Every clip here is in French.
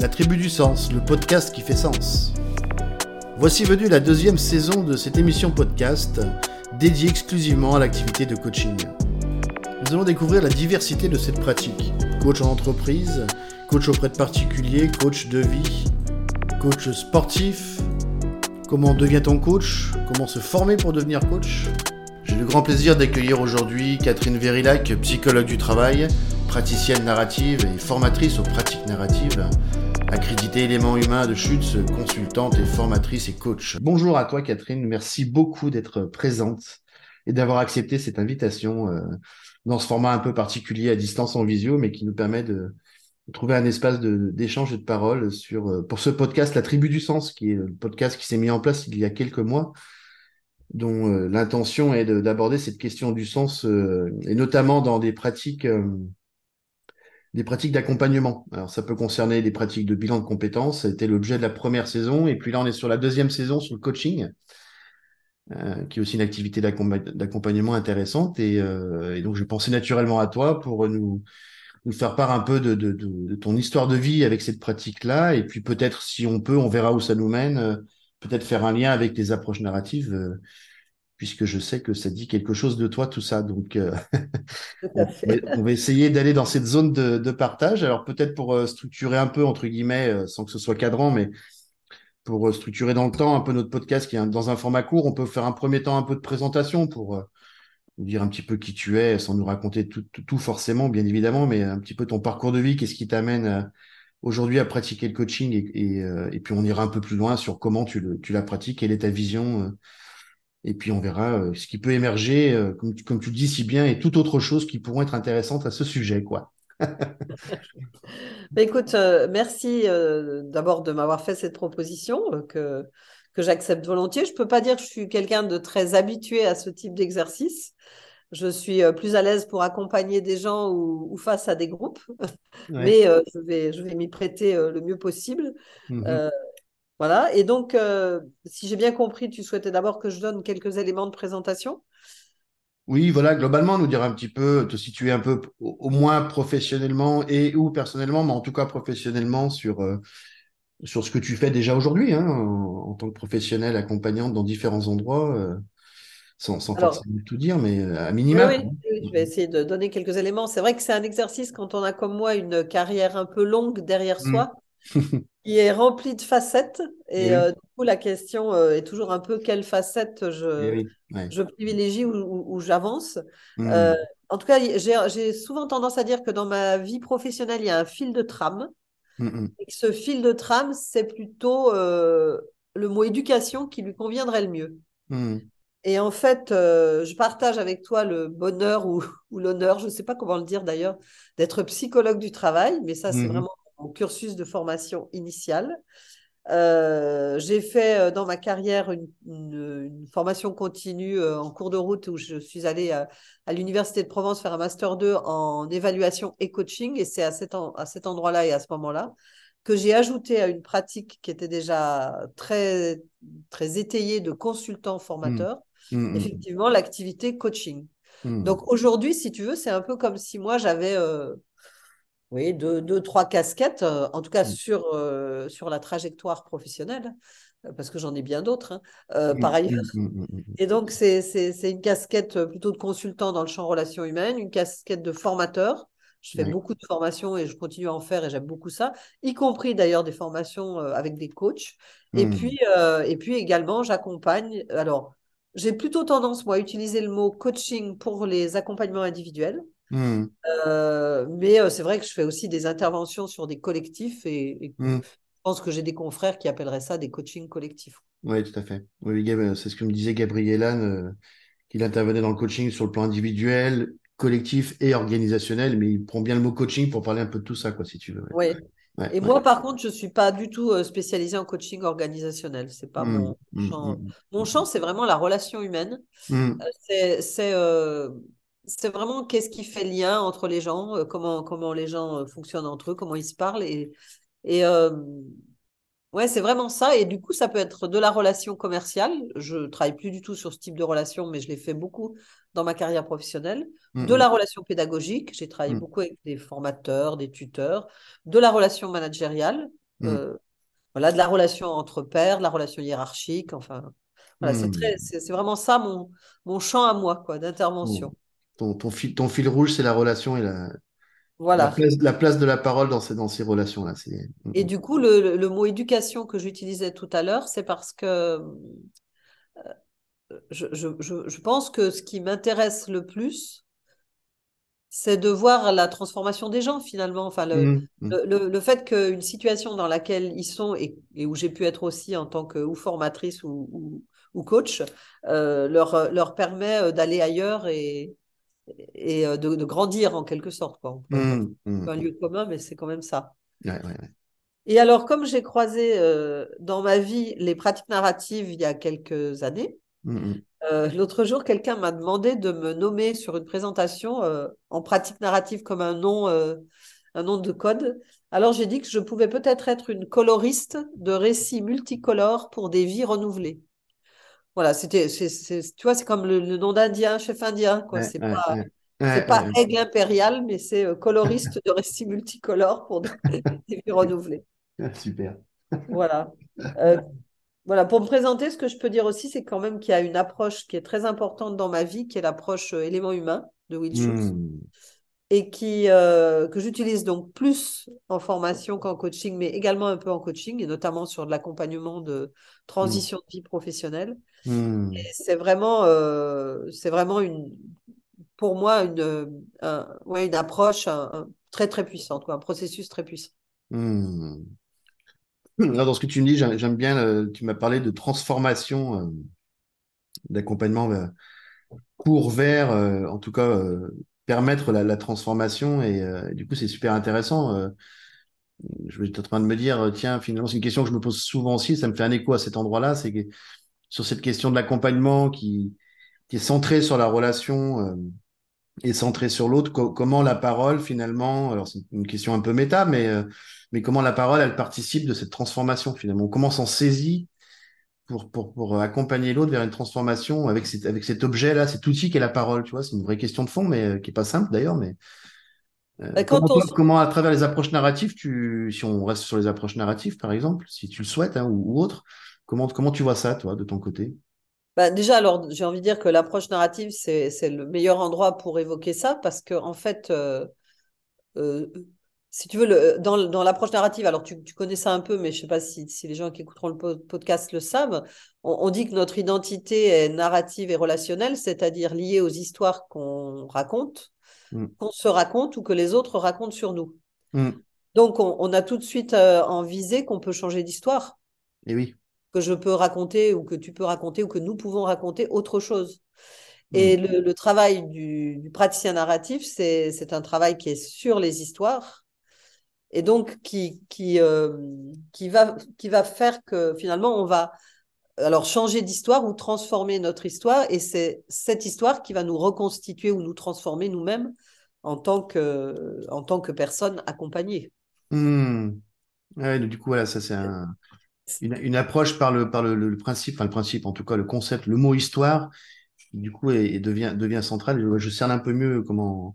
La Tribu du Sens, le podcast qui fait sens. Voici venue la deuxième saison de cette émission podcast dédiée exclusivement à l'activité de coaching. Nous allons découvrir la diversité de cette pratique. Coach en entreprise, coach auprès de particuliers, coach de vie, coach sportif, comment devient-on coach, comment se former pour devenir coach? J'ai le grand plaisir d'accueillir aujourd'hui Catherine Verilac, psychologue du travail, praticienne narrative et formatrice aux pratiques narratives, accréditée élément humain de Schutz, consultante et formatrice et coach. Bonjour à toi Catherine, merci beaucoup d'être présente et d'avoir accepté cette invitation euh, dans ce format un peu particulier à distance en visio, mais qui nous permet de, trouver un espace d'échange et de parole sur, euh, pour ce podcast La Tribu du Sens, qui est le podcast qui s'est mis en place il y a quelques mois, dont euh, l'intention est d'aborder cette question du sens, et notamment dans des pratiques des pratiques d'accompagnement. Alors ça peut concerner des pratiques de bilan de compétences, c'était l'objet de la première saison, et puis là on est sur la deuxième saison sur le coaching, euh, qui est aussi une activité d'accompagnement intéressante, et, euh, et, donc je pensais naturellement à toi pour nous, faire part un peu de, ton histoire de vie avec cette pratique-là, et puis peut-être si on peut, on verra où ça nous mène, euh, peut-être faire un lien avec les approches narratives puisque je sais que ça dit quelque chose de toi, tout ça. Donc, euh, on, va, essayer d'aller dans cette zone de, de partage. Alors, peut-être pour euh, structurer un peu, entre guillemets, euh, sans que ce soit cadrant, mais pour structurer dans le temps un peu notre podcast qui est dans un format court, on peut faire un premier temps un peu de présentation pour nous dire un petit peu qui tu es, sans nous raconter tout, tout, tout, forcément, bien évidemment, mais un petit peu ton parcours de vie, qu'est-ce qui t'amène aujourd'hui à pratiquer le coaching et, et, et, puis on ira un peu plus loin sur comment tu, le, tu la pratiques, quelle est ta vision et puis on verra euh, ce qui peut émerger, euh, comme, tu, comme tu dis si bien, et toute autre chose qui pourront être intéressantes à ce sujet, quoi. Bah, écoute, euh, merci euh, d'abord de m'avoir fait cette proposition euh, que, que j'accepte volontiers. Je peux pas dire que je suis quelqu'un de très habitué à ce type d'exercice. Je suis plus à l'aise pour accompagner des gens ou, ou face à des groupes, ouais. mais je vais, je vais m'y prêter le mieux possible. Mmh. Voilà. Et donc, euh, si j'ai bien compris, tu souhaitais d'abord que je donne quelques éléments de présentation? Oui, voilà, globalement, nous dire un petit peu, te situer un peu, au moins professionnellement et ou personnellement, mais en tout cas professionnellement sur, euh, sur ce que tu fais déjà aujourd'hui, hein, en, en, tant que professionnel accompagnante dans différents endroits, euh, sans, sans Alors, forcément tout dire, mais à minima. Oui, oui, je vais essayer de donner quelques éléments. C'est vrai que c'est un exercice quand on a comme moi une carrière un peu longue derrière mmh. qui est rempli de facettes. Et, et euh, du coup, la question euh, est toujours un peu quelle facette je, oui, je privilégie ou, ou, ou j'avance. Mmh. Euh, en tout cas, j'ai souvent tendance à dire que dans ma vie professionnelle, il y a un fil de trame. Mmh. Et que ce fil de trame, c'est plutôt le mot éducation qui lui conviendrait le mieux. Mmh. Et en fait, je partage avec toi le bonheur ou, ou l'honneur, je ne sais pas comment le dire d'ailleurs, d'être psychologue du travail, mais ça, c'est vraiment cursus de formation initiale. Euh, j'ai fait euh, dans ma carrière une, une, une formation continue euh, en cours de route où je suis allée à, à l'Université de Provence faire un Master 2 en évaluation et coaching. Et c'est à cet, en, à cet endroit-là et à ce moment-là que j'ai ajouté à une pratique qui était déjà très, très étayée de consultant formateur, mmh. Mmh. effectivement, l'activité coaching. Mmh. Donc aujourd'hui, si tu veux, c'est un peu comme si moi j'avais euh, oui, deux, deux, trois casquettes, euh, en tout cas mmh. sur, euh, sur la trajectoire professionnelle, euh, parce que j'en ai bien d'autres, hein, euh, mmh. par ailleurs. Mmh. Et donc, c'est une casquette plutôt de consultant dans le champ relations humaines, une casquette de formateur. Je fais oui. beaucoup de formations et je continue à en faire et j'aime beaucoup ça, y compris d'ailleurs des formations avec des coachs. Et, puis, et puis également, j'accompagne. Alors, j'ai plutôt tendance, moi, à utiliser le mot coaching pour les accompagnements individuels. Mmh. Euh, mais euh, c'est vrai que je fais aussi des interventions sur des collectifs et, et mmh. je pense que j'ai des confrères qui appelleraient ça des coachings collectifs. Oui, tout à fait. Oui, c'est ce que me disait Gabriel Anne, euh, qu'il intervenait dans le coaching sur le plan individuel, collectif et organisationnel, mais il prend bien le mot coaching pour parler un peu de tout ça, quoi, si tu veux. Oui. Ouais, et ouais. moi, par contre, je ne suis pas du tout euh, spécialisée en coaching organisationnel. C'est pas mmh, mon champ. Mmh, mon champ, c'est vraiment la relation humaine. Euh, c'est euh, c'est vraiment qu'est-ce qui fait lien entre les gens, euh, comment, comment les gens euh, fonctionnent entre eux, comment ils se parlent. Et, et euh, ouais, c'est vraiment ça. Et du coup, ça peut être de la relation commerciale. Je travaille plus du tout sur ce type de relation, mais je l'ai fait beaucoup dans ma carrière professionnelle. Mmh. De la relation pédagogique. J'ai travaillé mmh. beaucoup avec des formateurs, des tuteurs. De la relation managériale. mm. voilà, de la relation entre pairs, de la relation hiérarchique, enfin, voilà, c'est vraiment ça mon, mon champ à moi, quoi, d'intervention. Ton, ton, fil, ton fil rouge, c'est la relation et la, voilà. La place, la place, de la parole dans ces, dans ces relations-là. Et du coup, le, le, mot éducation que j'utilisais tout à l'heure, c'est parce que euh, je, je, je, pense que ce qui m'intéresse le plus, c'est de voir la transformation des gens finalement. Enfin, le, mmh, mmh. le, le, fait qu'une situation dans laquelle ils sont et, et où j'ai pu être aussi en tant que ou formatrice ou, ou, ou coach euh, leur, leur permet euh, d'aller ailleurs et, et euh, de, grandir en quelque sorte. Quoi. Mmh, mmh. un lieu commun, mais c'est quand même ça. Et alors, comme j'ai croisé euh, dans ma vie les pratiques narratives il y a quelques années, mmh, euh, l'autre jour, quelqu'un m'a demandé de me nommer sur une présentation en pratique narrative comme un nom, un nom de code. Alors, j'ai dit que je pouvais peut-être être une coloriste de récits multicolores pour des vies renouvelées. Voilà, c'était, tu vois, c'est comme le, nom d'Indien, chef indien, quoi. c'est pas, c'est pas aigle impérial, mais c'est euh, coloriste de récits multicolores pour des, vies renouvelées. Super. Voilà. Euh, voilà, pour me présenter, ce que je peux dire aussi, c'est quand même qu'il y a une approche qui est très importante dans ma vie, qui est l'approche euh, élément humain de Will Schultz. Hmm et qui, euh, que j'utilise donc plus en formation qu'en coaching, mais également un peu en coaching, et notamment sur de l'accompagnement de transition de vie professionnelle. Hmm. C'est vraiment, euh, c'est vraiment une, pour moi une, ouais, une approche très très puissante, quoi, un processus très puissant. Hmm. dans ce que tu me dis, j'aime bien, tu m'as parlé de transformation, euh, d'accompagnement court vers, en tout cas, permettre la, transformation et, euh, du coup c'est super intéressant. Euh, je être en train de me dire euh, tiens finalement c'est une question que je me pose souvent aussi, ça me fait un écho à cet endroit-là, c'est que sur cette question de l'accompagnement qui, qui est centrée sur la relation et centrée sur l'autre, comment la parole finalement, alors c'est une question un peu méta, mais mais comment la parole elle participe de cette transformation finalement, comment s'en saisit pour, pour, pour accompagner l'autre vers une transformation avec, cet, avec cet objet-là, cet outil qu'est la parole, tu vois, c'est une vraie question de fond, mais euh, qui est pas simple d'ailleurs, mais euh, comment, comment, à travers les approches narratives, tu, si on reste sur les approches narratives par exemple, si tu le souhaites hein, ou, autre, comment, comment tu vois ça, toi, de ton côté? Bah déjà, alors j'ai envie de dire que l'approche narrative, c'est le meilleur endroit pour évoquer ça parce que en fait, euh, euh si tu veux, le, dans, dans l'approche narrative, alors tu, tu, connais ça un peu, mais je ne sais pas si, si, les gens qui écouteront le podcast le savent, on, dit que notre identité est narrative et relationnelle, c'est-à-dire liée aux histoires qu'on raconte, mm. qu'on se raconte ou que les autres racontent sur nous. Mm. Donc, on, on, a tout de suite euh, en visée qu'on peut changer d'histoire. Et oui. Que je peux raconter ou que tu peux raconter ou que nous pouvons raconter autre chose. Mm. Et le, le, travail du, du praticien narratif, c'est un travail qui est sur les histoires et donc qui, qui, euh, qui, va, qui va faire que finalement on va alors changer d'histoire ou transformer notre histoire et c'est cette histoire qui va nous reconstituer ou nous transformer nous-mêmes en tant que en tant que personne accompagnée. Mmh. du coup voilà ça c'est un, une, une, approche par le par le, le, principe enfin le principe en tout cas le concept le mot histoire du coup et, devient devient central je, je cerne un peu mieux comment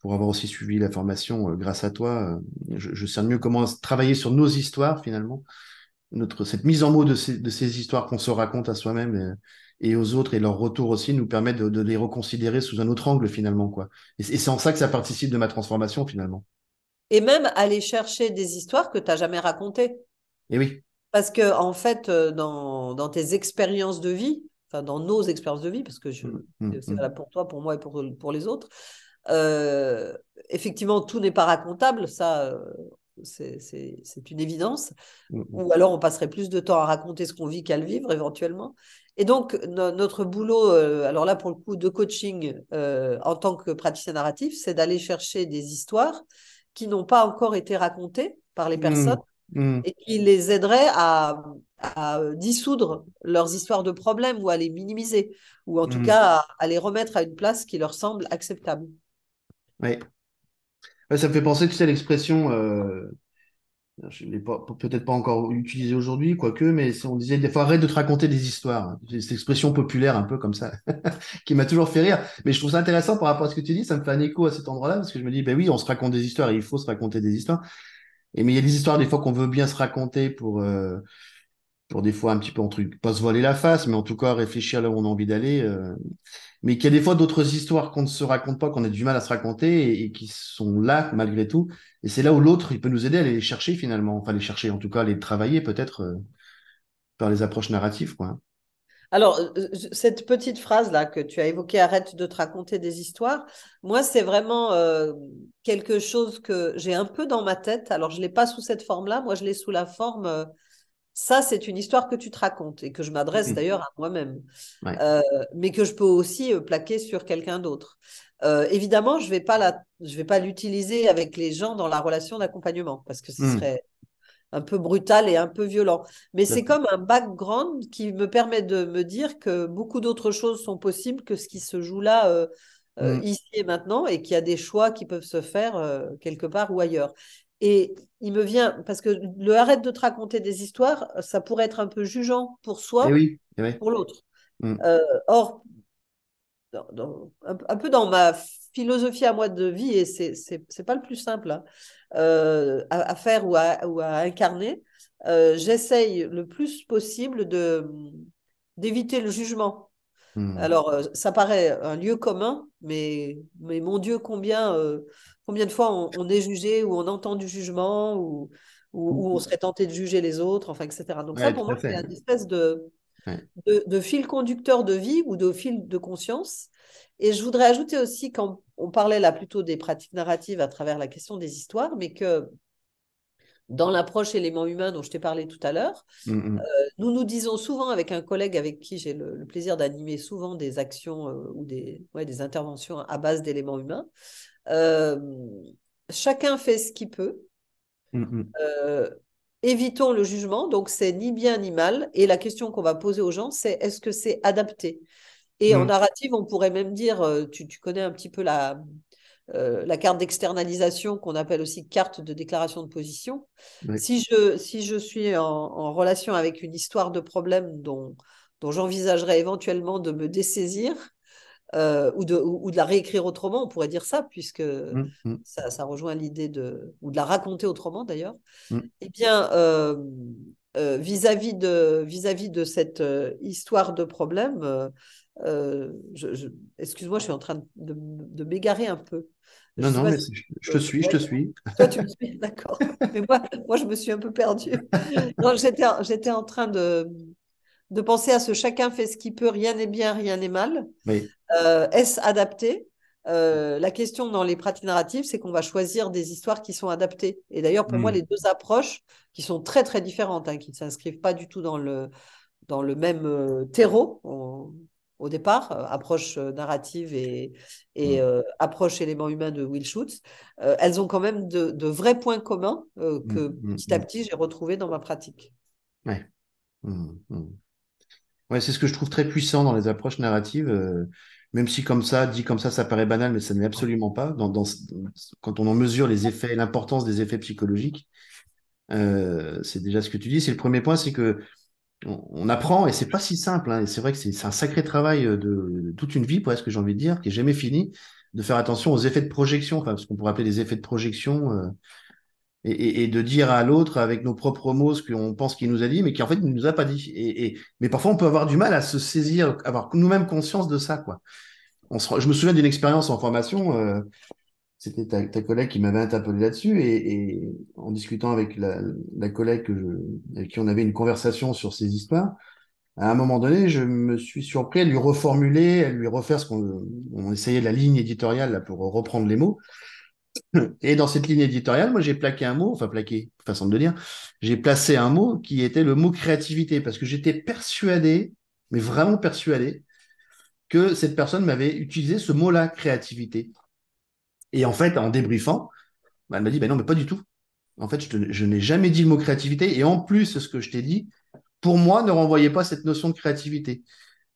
pour avoir aussi suivi la formation euh, grâce à toi, euh, je, je sais mieux comment travailler sur nos histoires finalement, notre cette mise en mots de ces, de ces histoires qu'on se raconte à soi-même et, aux autres et leur retour aussi nous permet de, de les reconsidérer sous un autre angle finalement quoi. Et, c'est en ça que ça participe de ma transformation finalement. Et même aller chercher des histoires que tu n'as jamais racontées. Et oui. Parce que en fait, euh, dans, dans tes expériences de vie, enfin dans nos expériences de vie, parce que mmh, mmh, c'est mmh. pour toi, pour moi et pour, pour les autres, euh, effectivement, tout n'est pas racontable, ça, euh, c'est une évidence. Ou alors, on passerait plus de temps à raconter ce qu'on vit qu'à le vivre, éventuellement. Et donc, notre boulot, euh, alors là, pour le coup, de coaching en tant que praticien narratif, c'est d'aller chercher des histoires qui n'ont pas encore été racontées par les mm, personnes et qui les aideraient à, à, dissoudre leurs histoires de problèmes ou à les minimiser, ou en tout cas à les remettre à une place qui leur semble acceptable. Oui. ça me fait penser, tu sais, l'expression, euh, je ne l'ai peut-être pas encore utilisée aujourd'hui, quoique, mais on disait des fois arrête de te raconter des histoires. C'est cette expression populaire un peu comme ça, qui m'a toujours fait rire. Mais je trouve ça intéressant par rapport à ce que tu dis, ça me fait un écho à cet endroit-là, parce que je me dis, ben oui, on se raconte des histoires et il faut se raconter des histoires. Et mais il y a des histoires des fois qu'on veut bien se raconter pour euh, pour des fois un petit peu en truc, pas se voiler la face, mais en tout cas réfléchir là où on a envie d'aller. Euh, mais qu'il y a des fois d'autres histoires qu'on ne se raconte pas, qu'on a du mal à se raconter et, qui sont là malgré tout. Et c'est là où l'autre, il peut nous aider à aller les chercher finalement, enfin les chercher, en tout cas les travailler peut-être euh, par les approches narratives, quoi. Alors, euh, cette petite phrase-là que tu as évoquée, arrête de te raconter des histoires, moi, c'est vraiment quelque chose que j'ai un peu dans ma tête. Alors, je ne l'ai pas sous cette forme-là, moi, je l'ai sous la forme ça, c'est une histoire que tu te racontes et que je m'adresse mmh. d'ailleurs à moi-même, euh, mais que je peux aussi euh, plaquer sur quelqu'un d'autre. Euh, évidemment, je ne vais pas la, je vais pas l'utiliser avec les gens dans la relation d'accompagnement parce que ce mmh. serait un peu brutal et un peu violent. Mais c'est comme un background qui me permet de me dire que beaucoup d'autres choses sont possibles que ce qui se joue là. Mmh. ici et maintenant, et qu'il y a des choix qui peuvent se faire quelque part ou ailleurs. Et il me vient, parce que le arrête de te raconter des histoires, ça pourrait être un peu jugeant pour soi, et eh eh oui, pour l'autre. Mm. Euh, or, un, peu dans ma philosophie à moi de vie, et c'est n'est pas le plus simple hein, euh, à, faire ou à, ou à incarner, euh, j'essaye le plus possible d'éviter le jugement. Hmm. Alors, euh, ça paraît un lieu commun, mais, mais mon Dieu, combien, euh, combien de fois on, est jugé ou on entend du jugement ou, ou, on serait tenté de juger les autres, enfin, etc. Donc, ça, pour moi, c'est une espèce de, de, fil conducteur de vie ou de fil de conscience. Et je voudrais ajouter aussi, quand on parlait là plutôt des pratiques narratives à travers la question des histoires, mais que dans l'approche élément humain dont je t'ai parlé tout à l'heure. Mm, mm. Euh, nous nous disons souvent avec un collègue avec qui j'ai le, plaisir d'animer souvent des actions euh, ou des, ouais, des interventions à base d'éléments humains. Euh, chacun fait ce qu'il peut. Mm, évitons le jugement, donc c'est ni bien ni mal. Et la question qu'on va poser aux gens, c'est est-ce que c'est adapté? Et en narrative, on pourrait même dire, tu, tu connais un petit peu la, euh, la carte d'externalisation qu'on appelle aussi carte de déclaration de position. Si, je, si je suis en, relation avec une histoire de problème dont, dont j'envisagerais éventuellement de me dessaisir euh, ou, de, ou, de la réécrire autrement, on pourrait dire ça, puisque mmh, mmh. Ça, ça, rejoint l'idée de, ou de la raconter autrement d'ailleurs, mmh. eh bien, euh, vis-à-vis de, vis -vis de cette histoire de problème, excuse-moi, je suis en train de, de m'égarer un peu. Non, non, mais je, te suis, je te suis. Toi, tu me suis, d'accord. mais moi, moi, je me suis un peu perdue. j'étais, en train de, de penser à ce chacun fait ce qu'il peut, rien n'est bien, rien n'est mal. Euh, est-ce adapté? Euh, la question dans les pratiques narratives, c'est qu'on va choisir des histoires qui sont adaptées. Et d'ailleurs, pour moi, hmm. les deux approches qui sont très très différentes, hein, qui ne s'inscrivent pas du tout dans le, dans le même euh, terreau, au départ, euh, approche narrative et, et mm. euh, approche élément humain de Will Schutz, elles ont quand même de, vrais points communs mm, que petit à petit j'ai retrouvé dans ma pratique. Ouais. Ouais, c'est ce que je trouve très puissant dans les approches narratives, même si comme ça, dit comme ça, ça paraît banal, mais ça n'est absolument pas. Dans, dans, quand on en mesure les effets, l'importance des effets psychologiques, c'est déjà ce que tu dis. C'est le premier point, c'est que on, apprend et c'est pas si simple. Hein, et c'est vrai que c'est un sacré travail euh, de, toute une vie, presque, j'ai envie de dire, qui est jamais fini, de faire attention aux effets de projection, enfin, ce qu'on pourrait appeler des effets de projection, euh, et, de dire à l'autre avec nos propres mots ce qu'on pense qu'il nous a dit, mais qui en fait ne nous a pas dit. Et, mais parfois, on peut avoir du mal à se saisir, avoir nous-mêmes conscience de ça, quoi. On je me souviens d'une expérience en formation. Euh, c'était ta, collègue qui m'avait interpellé là-dessus et, en discutant avec la, collègue que je, avec qui on avait une conversation sur ces histoires, à un moment donné, je me suis surpris à lui reformuler, à lui refaire ce qu'on on essayait la ligne éditoriale là, pour reprendre les mots. Et dans cette ligne éditoriale, moi j'ai plaqué un mot, enfin plaqué, façon de le dire, j'ai placé un mot qui était le mot créativité parce que j'étais persuadé, mais vraiment persuadé, que cette personne m'avait utilisé ce mot-là, créativité. Et en fait, en débriefant, bah, elle m'a dit, ben non, mais pas du tout. En fait, je, n'ai jamais dit le mot créativité. Et en plus, ce que je t'ai dit, pour moi, ne renvoyait pas cette notion de créativité.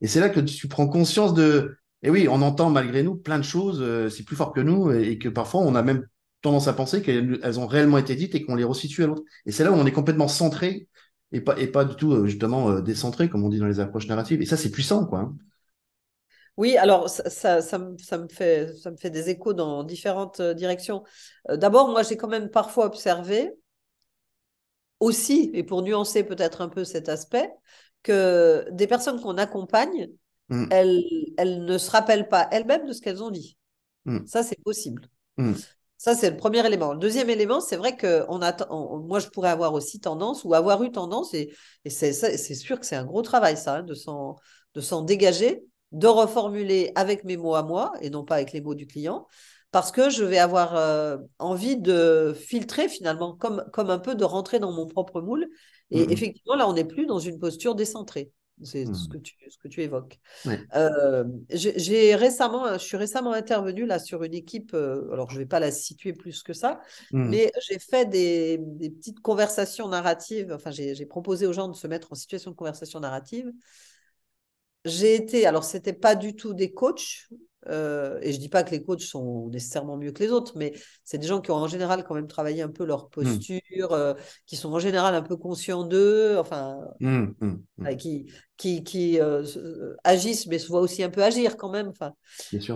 Et c'est là que tu prends conscience de, et oui, on entend malgré nous plein de choses, euh, c'est plus fort que nous, et, que parfois on a même tendance à penser qu'elles ont réellement été dites et qu'on les resitue à l'autre. Et c'est là où on est complètement centré et pas, et pas du tout euh, justement euh, décentré, comme on dit dans les approches narratives. Et ça, c'est puissant, quoi. Hein. Oui, alors ça, ça, me, fait, ça me fait des échos dans différentes directions. D'abord, moi, j'ai quand même parfois observé aussi, et pour nuancer peut-être un peu cet aspect, que des personnes qu'on accompagne, mm. elles, elles, ne se rappellent pas elles-mêmes de ce qu'elles ont dit. Mm. Ça, c'est possible. Mm. Ça, c'est le premier élément. Le deuxième élément, c'est vrai que on a, moi, je pourrais avoir aussi tendance ou avoir eu tendance, et, et c'est sûr que c'est un gros travail, ça, hein, de s'en dégager, de reformuler avec mes mots à moi et non pas avec les mots du client, parce que je vais avoir euh, envie de filtrer finalement, comme, comme un peu de rentrer dans mon propre moule. Et mmh effectivement, là, on n'est plus dans une posture décentrée. C'est ce, mmh. que tu, ce que tu évoques. Euh, j'ai récemment, je suis récemment intervenue là sur une équipe, euh, alors je ne vais pas la situer plus que ça, mmh. mais j'ai fait des, des, petites conversations narratives, enfin j'ai proposé aux gens de se mettre en situation de conversation narrative. J'ai été, alors c'était pas du tout des coachs, euh, et je dis pas que les coachs sont nécessairement mieux que les autres, mais c'est des gens qui ont en général quand même travaillé un peu leur mmh. posture, euh, qui sont en général un peu conscients d'eux, enfin, mmh, mmh, qui, qui, qui euh, agissent, mais se voient aussi un peu agir quand même. Enfin.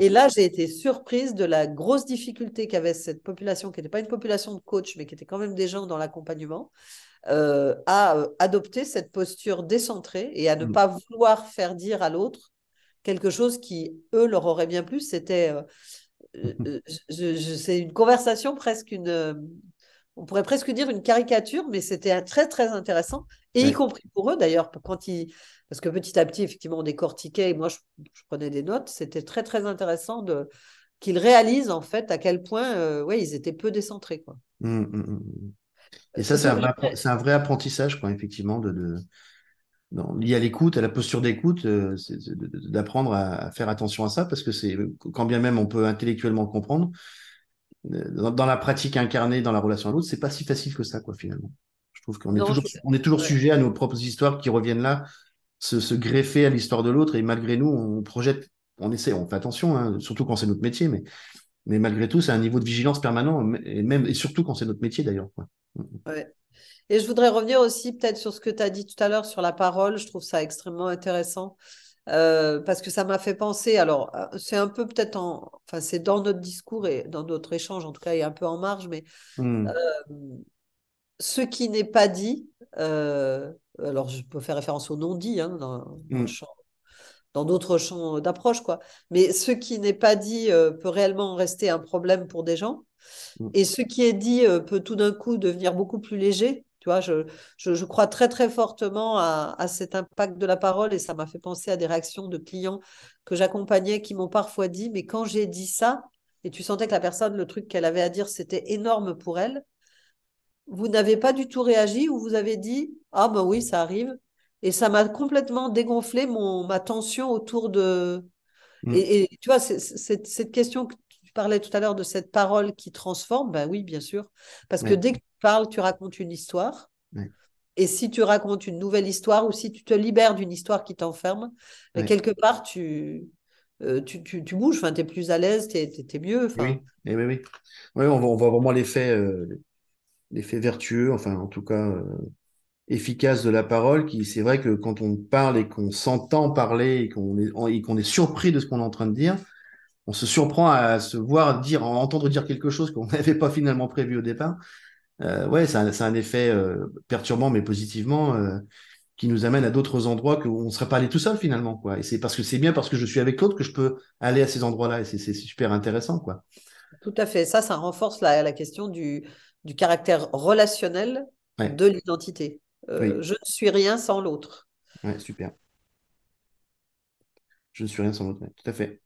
Et là, j'ai été surprise de la grosse difficulté qu'avait cette population, qui n'était pas une population de coachs, mais qui était quand même des gens dans l'accompagnement. à adopter cette posture décentrée et à ne pas vouloir faire dire à l'autre quelque chose qui, eux, leur aurait bien plu. C'était euh, euh, c'est une conversation presque une, euh, on pourrait presque dire une caricature, mais c'était très très intéressant, et y compris pour eux d'ailleurs, quand ils, parce que petit à petit effectivement on décortiquait, et moi je, prenais des notes, c'était très très intéressant de qu'ils réalisent en fait à quel point, ouais, ils étaient peu décentrés quoi. Mmh, mmh, mmh, et ça c'est un, un, vrai apprentissage quoi, effectivement de lié à l'écoute, à la posture d'écoute, euh, d'apprendre à, faire attention à ça, parce que c'est quand bien même on peut intellectuellement comprendre, euh, dans, la pratique incarnée, dans la relation à l'autre, c'est pas si facile que ça, quoi, finalement. Je trouve qu'on est toujours, on est toujours sujet à nos propres histoires qui reviennent là, se, greffer à l'histoire de l'autre, et malgré nous, on projette, on essaie, on fait attention, hein, surtout quand c'est notre métier, mais, mais malgré tout, c'est un niveau de vigilance permanent, et même et surtout quand c'est notre métier d'ailleurs. Ouais. Et je voudrais revenir aussi peut-être sur ce que tu as dit tout à l'heure sur la parole. Je trouve ça extrêmement intéressant. Euh, parce que ça m'a fait penser, alors euh, c'est un peu peut-être en, enfin c'est dans notre discours et dans notre échange en tout cas, et un peu en marge, mais mmh. euh, ce qui n'est pas dit, alors je peux faire référence au non dit hein, dans, mmh. dans d'autres champs d'approche, quoi, mais ce qui n'est pas dit peut réellement rester un problème pour des gens, mmh. et ce qui est dit peut tout d'un coup devenir beaucoup plus léger tu vois, je, je, crois très très fortement à, à, cet impact de la parole et ça m'a fait penser à des réactions de clients que j'accompagnais qui m'ont parfois dit, mais quand j'ai dit ça, et tu sentais que la personne, le truc qu'elle avait à dire, c'était énorme pour elle, vous n'avez pas du tout réagi ou vous avez dit, ah ben oui, ça arrive. Et ça m'a complètement dégonflé mon, ma tension autour de... Mm. Et, tu vois, cette question que parlais tout à l'heure de cette parole qui transforme, ben oui, bien sûr. Parce que dès que parles, tu racontes une histoire. Et si tu racontes une nouvelle histoire ou si tu te libères d'une histoire qui t'enferme, ben, quelque part, tu, euh, tu, tu, tu, bouges, enfin, tu es plus à l'aise, tu es, mieux. Oui, oui, oui. on, voit, on voit vraiment l'effet euh, vertueux, enfin, en tout cas, euh, efficace de la parole. Qui, c'est vrai que quand on parle et qu'on s'entend parler et qu'on est, qu'on est surpris de ce qu'on est en train de dire, on se surprend à se voir dire, à entendre dire quelque chose qu'on n'avait pas finalement prévu au départ euh, ouais, c'est un, un, effet euh, perturbant, mais positivement, euh, qui nous amène à d'autres endroits que on ne serait pas allé tout seul finalement, quoi. Et c'est parce que c'est bien parce que je suis avec l'autre que je peux aller à ces endroits-là, et c'est super intéressant, quoi. Tout à fait. Ça, ça renforce la, la question du, du caractère relationnel de l'identité. Euh, je ne suis rien sans l'autre. Ouais, super. Je ne suis rien sans l'autre, tout à fait.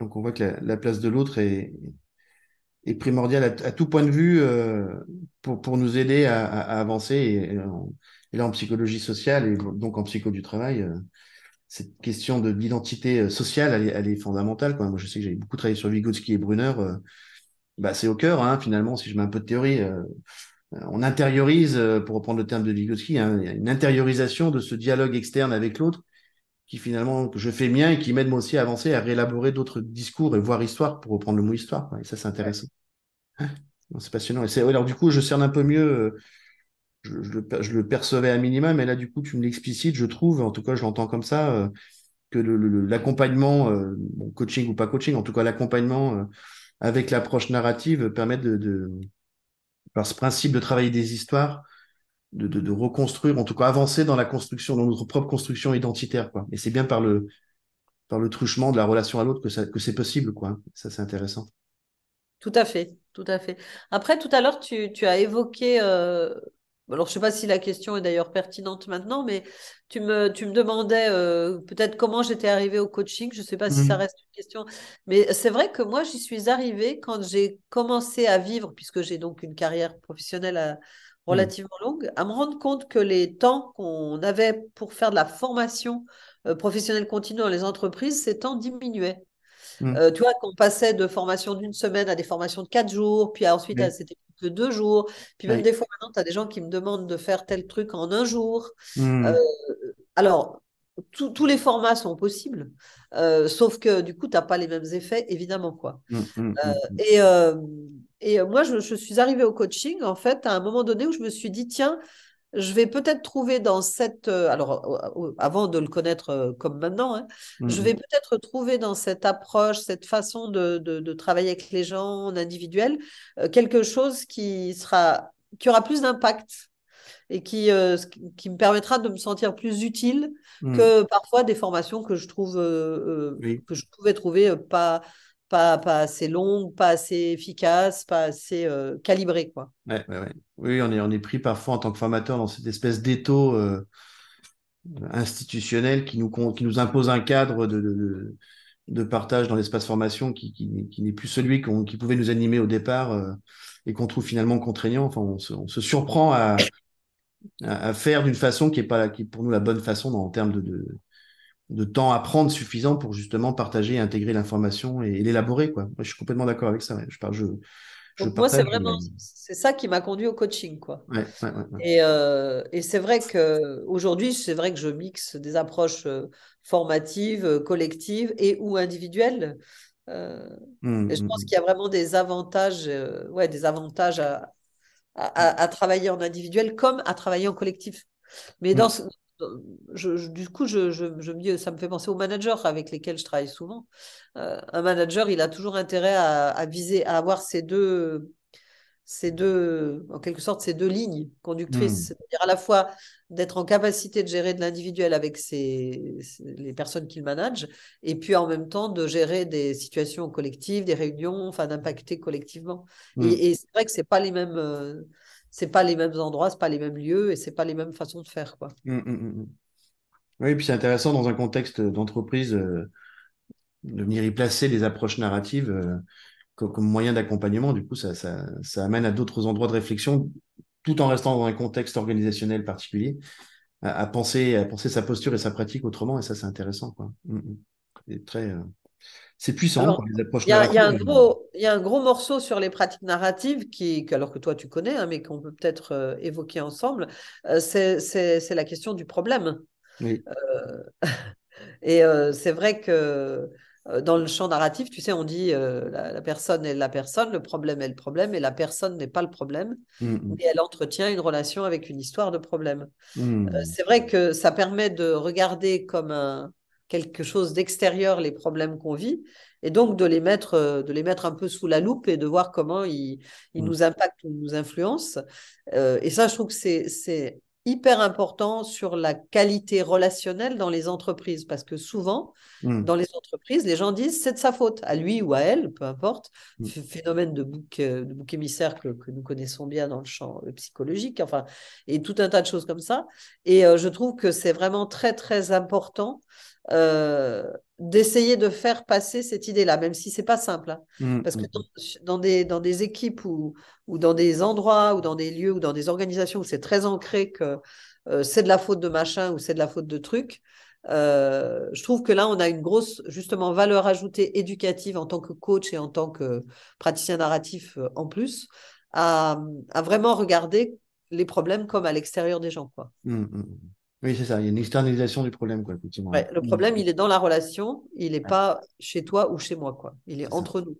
Donc on voit que la, la place de l'autre est, est primordial à, tout point de vue euh, pour, nous aider à, avancer. Et, là, en psychologie sociale et donc en psycho du travail, euh, cette question de l'identité euh, sociale, elle est, fondamentale. Moi, je sais que j'avais beaucoup travaillé sur Vygotsky et Brunner. bah, c'est au cœur, hein, finalement, si je mets un peu de théorie. on intériorise, pour reprendre le terme de Vygotsky, hein, une intériorisation de ce dialogue externe avec l'autre qui finalement que je fais mien et qui m'aide moi aussi à avancer, à réélaborer d'autres discours et voir histoire pour reprendre le mot histoire. Et ça, c'est intéressant. C'est passionnant. Et alors du coup, je cerne un peu mieux. Euh, je, je, le, percevais à minima, mais là, du coup, tu me l'explicites, je trouve, en tout cas, je l'entends comme ça, euh, que l'accompagnement, euh, coaching ou pas coaching, en tout cas l'accompagnement avec l'approche narrative permet de, par ce principe de travailler des histoires, de, de, reconstruire, en tout cas avancer dans la construction, dans notre propre construction identitaire, quoi. Et c'est bien par le, par le truchement de la relation à l'autre que, que c'est possible, quoi. Ça, c'est intéressant. Tout à fait, tout à fait. Après, tout à l'heure, tu, tu, as évoqué euh, alors, je ne sais pas si la question est d'ailleurs pertinente maintenant, mais tu me, tu me demandais euh, peut-être comment j'étais arrivée au coaching. Je ne sais pas si ça mmh. reste une question. Mais c'est vrai que moi, j'y suis arrivée quand j'ai commencé à vivre, puisque j'ai donc une carrière professionnelle euh, mmh. relativement longue, à me rendre compte que les temps qu'on avait pour faire de la formation euh, professionnelle continue dans les entreprises, ces temps diminuaient. Mmh. tu vois, qu'on passait de formation d'une semaine à des formations de quatre jours, puis ensuite, c'était de deux jours. Puis même des fois, maintenant, tu as des gens qui me demandent de faire tel truc en un jour. Hmm. Euh, alors, tous les formats sont possibles, euh, sauf que du coup, tu n'as pas les mêmes effets, évidemment. quoi. Hmm, hmm, euh, et, et moi, je, je, suis arrivée au coaching, en fait, à un moment donné où je me suis dit, tiens, je vais peut-être trouver dans cette, euh, alors avant de le connaître euh, comme maintenant, hein, je vais peut-être trouver dans cette approche, cette façon de, de, travailler avec les gens en individuel, euh, quelque chose qui sera, qui aura plus d'impact et qui, qui me permettra de me sentir plus utile mmh. que parfois des formations que je trouve que je pouvais trouver pas pas, pas assez longue, pas assez efficace, pas assez euh, calibrée. Quoi. Ouais, ouais, Oui, on est, on est pris parfois en tant que formateur dans cette espèce d'étau euh, institutionnel qui nous, qui nous impose un cadre de, de, de partage dans l'espace formation qui, qui, qui n'est plus celui qui pouvait nous animer au départ euh, et qu'on trouve finalement contraignant. Enfin, on se, on se surprend à, à, faire d'une façon qui est pas qui est pour nous la bonne façon dans, en termes de, de de temps à prendre suffisant pour justement partager et intégrer l'information et, l'élaborer. Quoi. Moi, je suis complètement d'accord avec ça. Je, je, je moi, c'est vraiment c'est ça qui m'a conduit au coaching. Quoi. et, euh, et c'est vrai qu'aujourd'hui, c'est vrai que je mixe des approches euh, formatives, euh, collectives et ou individuelles. Mmh, et je mmh, pense mmh. qu'il y a vraiment des avantages, ouais, des avantages à, à, à, travailler en individuel comme à travailler en collectif. Mais dans, ce, du coup, je, je, ça me fait penser aux managers avec lesquels je travaille souvent. Euh, un manager, il a toujours intérêt à, viser, à avoir ces deux, ces deux, en quelque sorte, ces deux lignes conductrices. Hmm. C'est-à-dire à la fois d'être en capacité de gérer de l'individuel avec ses, les personnes qu'il manage, et puis en même temps de gérer des situations collectives, des réunions, enfin d'impacter collectivement. Et, hmm. et c'est vrai que c'est pas les mêmes. Euh, c'est pas les mêmes endroits, c'est pas les mêmes lieux et c'est pas les mêmes façons de faire quoi. Mmh, oui, et puis c'est intéressant dans un contexte d'entreprise euh, de venir y placer les approches narratives euh, comme, moyen d'accompagnement. Du coup, ça, ça, ça, amène à d'autres endroits de réflexion, tout en restant dans un contexte organisationnel particulier, à, penser, à penser sa posture et sa pratique autrement. Et ça, c'est intéressant. Quoi. Et très, euh, c'est puissant, les approches Il y, a un gros, y a un gros morceau sur les pratiques narratives, qui, alors que toi tu connais, hein, mais qu'on peut peut-être euh, évoquer ensemble, euh, c'est la question du problème. Oui. Euh, et c'est vrai que dans le champ narratif, tu sais, on dit la, personne est la personne, le problème est le problème, et la personne n'est pas le problème, mmh, mmh. mais elle entretient une relation avec une histoire de problème. Mmh. c'est vrai que ça permet de regarder comme un quelque chose d'extérieur les problèmes qu'on vit et donc de les mettre euh, de les mettre un peu sous la loupe et de voir comment ils, ils nous impactent ou nous influencent euh, et ça je trouve que c'est hyper important sur la qualité relationnelle dans les entreprises parce que souvent mm. dans les entreprises les gens disent c'est de sa faute à lui ou à elle peu importe mm. phénomène de bouc euh, de bouc émissaire que, que, nous connaissons bien dans le champ psychologique enfin et tout un tas de choses comme ça et je trouve que c'est vraiment très très important euh, d'essayer de faire passer cette idée-là, même si c'est pas simple. Hein. Mmh, Parce que mmh. dans, des, dans des équipes ou, ou dans des endroits ou dans des lieux ou dans des organisations où c'est très ancré que euh, c'est de la faute de machin ou c'est de la faute de truc, euh, je trouve que là, on a une grosse, justement, valeur ajoutée éducative en tant que coach et en tant que praticien narratif en plus, à, à vraiment regarder les problèmes comme à l'extérieur des gens. Quoi. Mmh, oui, c'est ça. Il y a une externalisation du problème, quoi, effectivement. le problème, il est dans la relation. Il n'est pas chez toi ou chez moi, quoi. Il est, entre nous.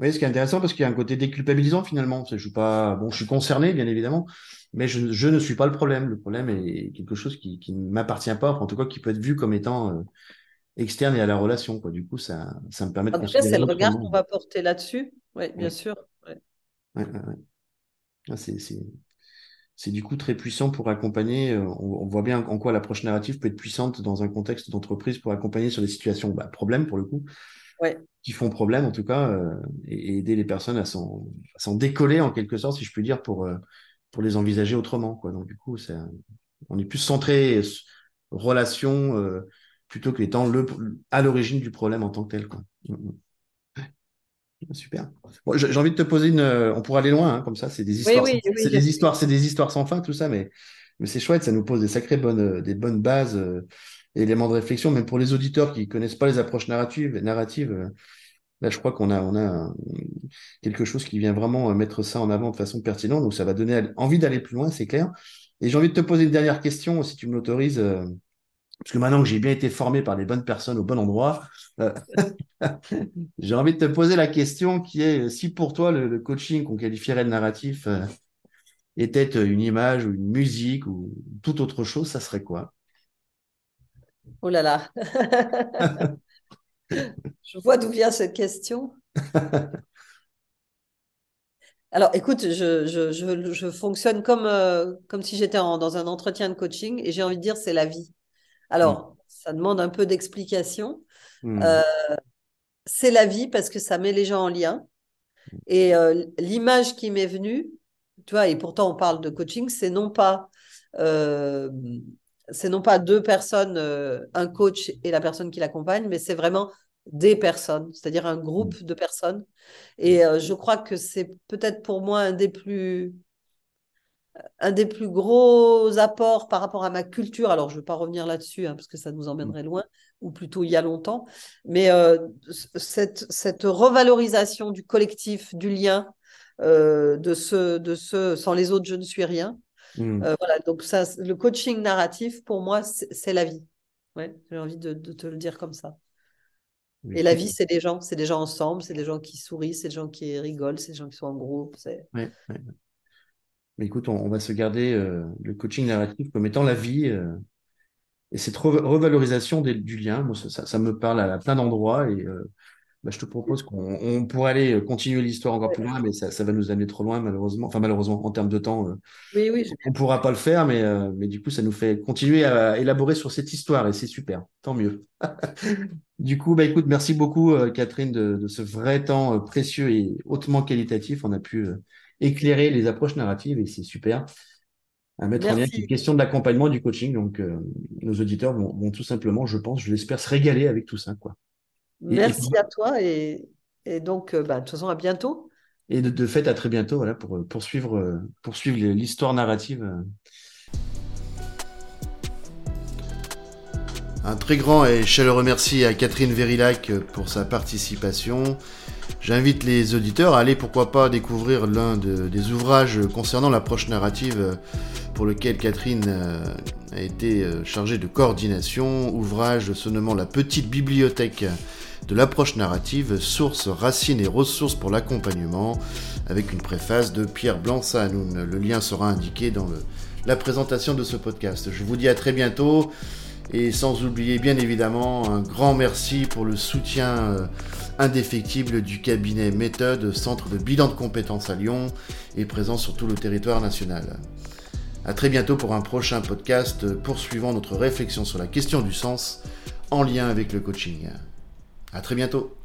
Oui, ce qui est intéressant parce qu'il y a un côté déculpabilisant finalement. Je suis pas, bon, je suis concerné, bien évidemment, mais je, ne suis pas le problème. Le problème est quelque chose qui, ne m'appartient pas, en tout cas qui peut être vu comme étant euh, externe et à la relation. Quoi. Du coup, ça, ça me permet de. En tout cas, c'est le regard qu'on va porter là-dessus. Oui, bien sûr. Ouais, Ah, c'est du coup très puissant pour accompagner. On, voit bien en quoi l'approche narrative peut être puissante dans un contexte d'entreprise pour accompagner sur des situations bah, problèmes pour le coup, qui font problème en tout cas, et, aider les personnes à s'en décoller en quelque sorte, si je puis dire, pour, pour les envisager autrement. Quoi. Donc du coup, on est plus centré relation euh, plutôt qu'étant le, à l'origine du problème en tant que tel. Quoi. Mm, mm. Super. j'ai envie de te poser une. On pourra aller loin, hein, comme ça. C'est des histoires. c'est des histoires. C'est des histoires sans fin, tout ça, mais, mais c'est chouette. Ça nous pose des sacrées bonnes, euh, des bonnes bases, euh, éléments de réflexion, même pour les auditeurs qui connaissent pas les approches narratives. narratives là, je crois qu'on a, on a quelque chose qui vient vraiment mettre ça en avant de façon pertinente. Donc, ça va donner envie d'aller plus loin, c'est clair. Et j'ai envie de te poser une dernière question, si tu me l'autorises, euh, parce que maintenant que j'ai bien été formé par les bonnes personnes au bon endroit, euh, j'ai envie de te poser la question qui est si pour toi le, coaching qu'on qualifierait de narratif euh, était une image ou une musique ou toute autre chose, ça serait quoi? Oh là là Je vois d'où vient cette question. Alors, écoute, je, je, je, fonctionne comme, euh, comme si j'étais dans un entretien de coaching et j'ai envie de dire c'est la vie. Alors, mm. ça demande un peu d'explication. Mm. Euh, c'est la vie parce que ça met les gens en lien. Et euh, l'image qui m'est venue, tu vois, et pourtant on parle de coaching, c'est non pas c'est non pas deux personnes, un coach et la personne qui l'accompagne, mais c'est vraiment des personnes, c'est-à-dire un groupe mm. de personnes. Et euh, je crois que c'est peut-être pour moi un des plus un des plus gros apports par rapport à ma culture. Alors, je ne veux pas revenir là-dessus, hein, parce que ça nous emmènerait mm. loin, ou plutôt il y a longtemps. Mais euh, cette, cette revalorisation du collectif, du lien, euh, de ce, de ce sans les autres, je ne suis rien. Mm. voilà, donc ça, le coaching narratif, pour moi, c'est la vie. Ouais, j'ai envie de, de, te le dire comme ça. Et la vie, c'est des gens, c'est des gens ensemble, c'est des gens qui sourient, c'est des gens qui rigolent, c'est des gens qui sont en groupe. Mais écoute, on, va se garder euh, le coaching narratif comme étant la vie euh, et cette revalorisation du lien. Moi, ça, me parle à, plein d'endroits et euh, bah, je te propose qu'on pourrait aller euh, continuer l'histoire encore plus loin, mais ça, va nous amener trop loin, malheureusement. Enfin, malheureusement, en termes de temps, euh, oui, on ne pourra pas le faire, mais, euh, mais du coup, ça nous fait continuer à élaborer sur cette histoire et c'est super. Tant mieux. du coup, bah, écoute, merci beaucoup, Catherine, de, ce vrai temps précieux et hautement qualitatif. On a pu éclairer les approches narratives et c'est super. À mettre en lien une question de l'accompagnement du coaching. Donc, nos auditeurs vont, vont, tout simplement, je pense, je l'espère, se régaler avec tout ça. Quoi. Merci à toi et, donc, euh, bah, de toute façon, à bientôt. Et de, fait, à très bientôt voilà, pour euh, poursuivre, euh, poursuivre l'histoire narrative. Un très grand et chaleureux merci à Catherine Verilac pour sa participation. J'invite les auditeurs à aller pourquoi pas découvrir l'un des ouvrages concernant l'approche narrative pour lequel Catherine a été chargée de coordination, ouvrage se nommant La petite bibliothèque de l'approche narrative, sources, racines et ressources pour l'accompagnement, avec une préface de Pierre Blanc-Sahanoun. Le lien sera indiqué dans la présentation de ce podcast. Je vous dis à très bientôt. Et sans oublier bien évidemment un grand merci pour le soutien euh, indéfectible du cabinet Méthode, centre de bilan de compétences à Lyon et présent sur tout le territoire national. A très bientôt pour un prochain podcast poursuivant notre réflexion sur la question du sens en lien avec le coaching. À très bientôt.